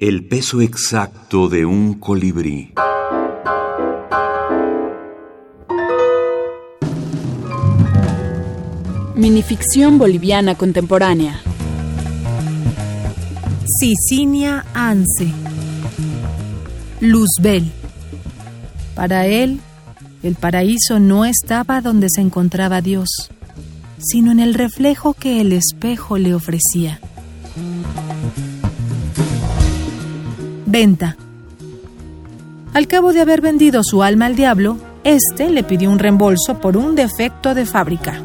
El peso exacto de un colibrí. Minificción boliviana contemporánea. Sicinia Anse. Luzbel. Para él, el paraíso no estaba donde se encontraba Dios, sino en el reflejo que el espejo le ofrecía. Venta. Al cabo de haber vendido su alma al diablo, éste le pidió un reembolso por un defecto de fábrica.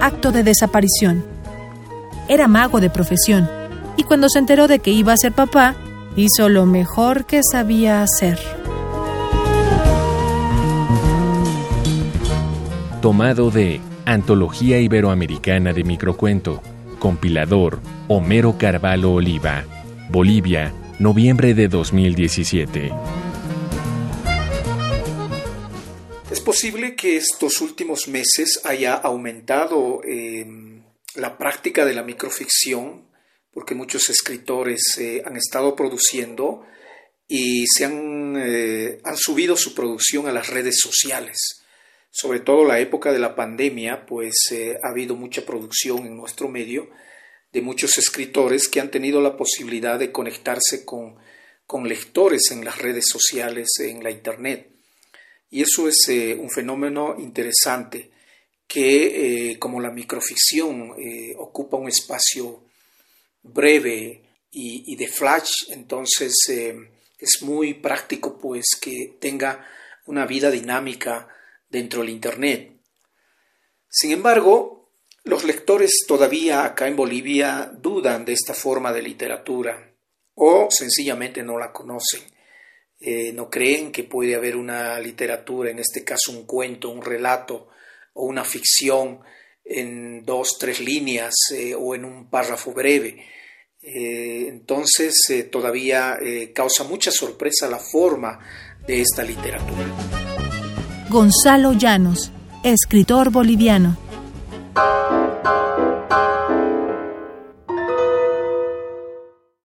Acto de desaparición. Era mago de profesión y cuando se enteró de que iba a ser papá, hizo lo mejor que sabía hacer. Tomado de Antología Iberoamericana de Microcuento, compilador Homero Carvalho Oliva, Bolivia, noviembre de 2017. Es posible que estos últimos meses haya aumentado eh, la práctica de la microficción, porque muchos escritores eh, han estado produciendo y se han, eh, han subido su producción a las redes sociales. Sobre todo la época de la pandemia, pues ha habido mucha producción en nuestro medio de muchos escritores que han tenido la posibilidad de conectarse con, con lectores en las redes sociales, en la Internet. Y eso es eh, un fenómeno interesante que, eh, como la microficción eh, ocupa un espacio breve y, de flash, entonces es muy práctico pues que tenga una vida dinámica dentro del Internet. Sin embargo, los lectores todavía acá en Bolivia dudan de esta forma de literatura o sencillamente no la conocen. Eh, no creen que puede haber una literatura, en este caso un cuento, un relato o una ficción en dos, tres líneas eh, o en un párrafo breve. Eh, entonces todavía causa mucha sorpresa la forma de esta literatura. Gonzalo Llanos, escritor boliviano.